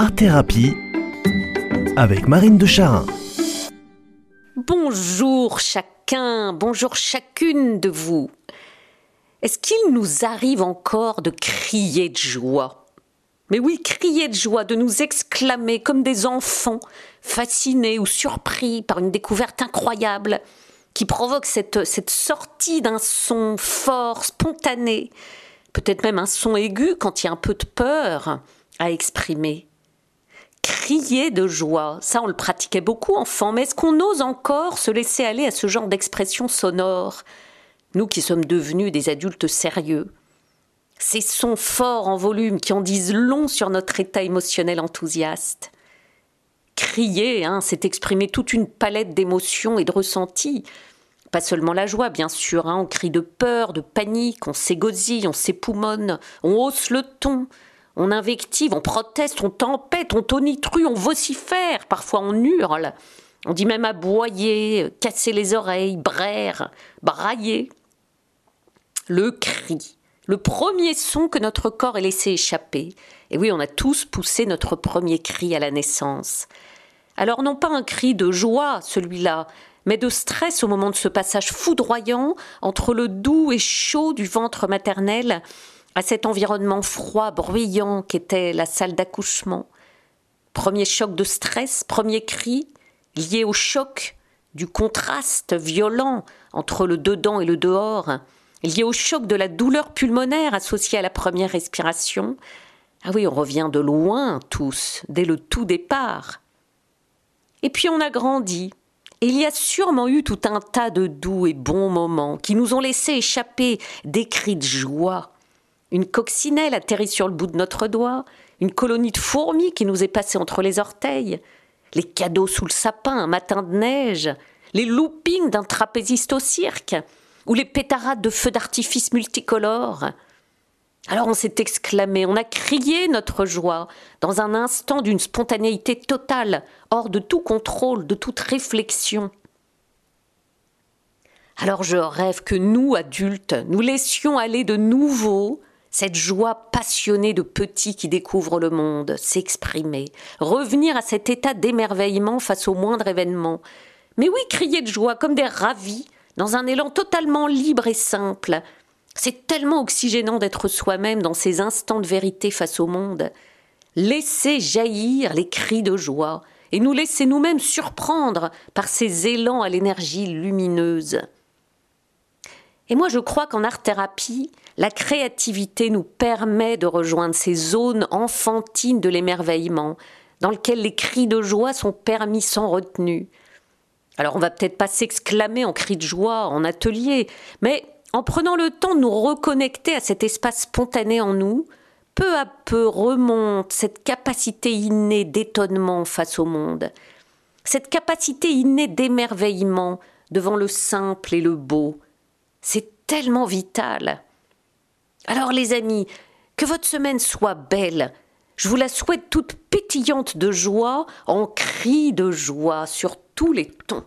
Art Thérapie avec Marine de Charin. Bonjour chacun, bonjour chacune de vous. Est-ce qu'il nous arrive encore de crier de joie? Mais oui, crier de joie, de nous exclamer comme des enfants, fascinés ou surpris par une découverte incroyable qui provoque cette, cette sortie d'un son fort, spontané, peut-être même un son aigu quand il y a un peu de peur à exprimer crier de joie. Ça, on le pratiquait beaucoup enfant, mais est-ce qu'on ose encore se laisser aller à ce genre d'expression sonore? Nous qui sommes devenus des adultes sérieux. Ces sons forts en volume qui en disent long sur notre état émotionnel enthousiaste. Crier, hein, c'est exprimer toute une palette d'émotions et de ressentis. Pas seulement la joie, bien sûr, hein, on crie de peur, de panique, on s'égosille, on s'époumonne, on hausse le ton, on invective, on proteste, on tempête, on tonitruit, on vocifère, parfois on hurle. On dit même aboyer, casser les oreilles, braire, brailler. Le cri, le premier son que notre corps ait laissé échapper. Et oui, on a tous poussé notre premier cri à la naissance. Alors non pas un cri de joie, celui-là, mais de stress au moment de ce passage foudroyant entre le doux et chaud du ventre maternel à cet environnement froid, bruyant qu'était la salle d'accouchement. Premier choc de stress, premier cri, lié au choc du contraste violent entre le dedans et le dehors, lié au choc de la douleur pulmonaire associée à la première respiration. Ah oui, on revient de loin tous, dès le tout départ. Et puis on a grandi, et il y a sûrement eu tout un tas de doux et bons moments qui nous ont laissé échapper des cris de joie, une coccinelle atterrit sur le bout de notre doigt, une colonie de fourmis qui nous est passée entre les orteils, les cadeaux sous le sapin un matin de neige, les loopings d'un trapéziste au cirque, ou les pétarades de feux d'artifice multicolores. Alors on s'est exclamé, on a crié notre joie, dans un instant d'une spontanéité totale, hors de tout contrôle, de toute réflexion. Alors je rêve que nous, adultes, nous laissions aller de nouveau cette joie passionnée de petits qui découvrent le monde, s'exprimer, revenir à cet état d'émerveillement face au moindre événement. Mais oui, crier de joie comme des ravis, dans un élan totalement libre et simple. C'est tellement oxygénant d'être soi-même dans ces instants de vérité face au monde. Laisser jaillir les cris de joie et nous laisser nous-mêmes surprendre par ces élans à l'énergie lumineuse. Et moi, je crois qu'en art-thérapie, la créativité nous permet de rejoindre ces zones enfantines de l'émerveillement, dans lesquelles les cris de joie sont permis sans retenue. Alors, on va peut-être pas s'exclamer en cris de joie en atelier, mais en prenant le temps de nous reconnecter à cet espace spontané en nous, peu à peu remonte cette capacité innée d'étonnement face au monde, cette capacité innée d'émerveillement devant le simple et le beau, c'est tellement vital. Alors les amis, que votre semaine soit belle. Je vous la souhaite toute pétillante de joie, en cris de joie sur tous les tons.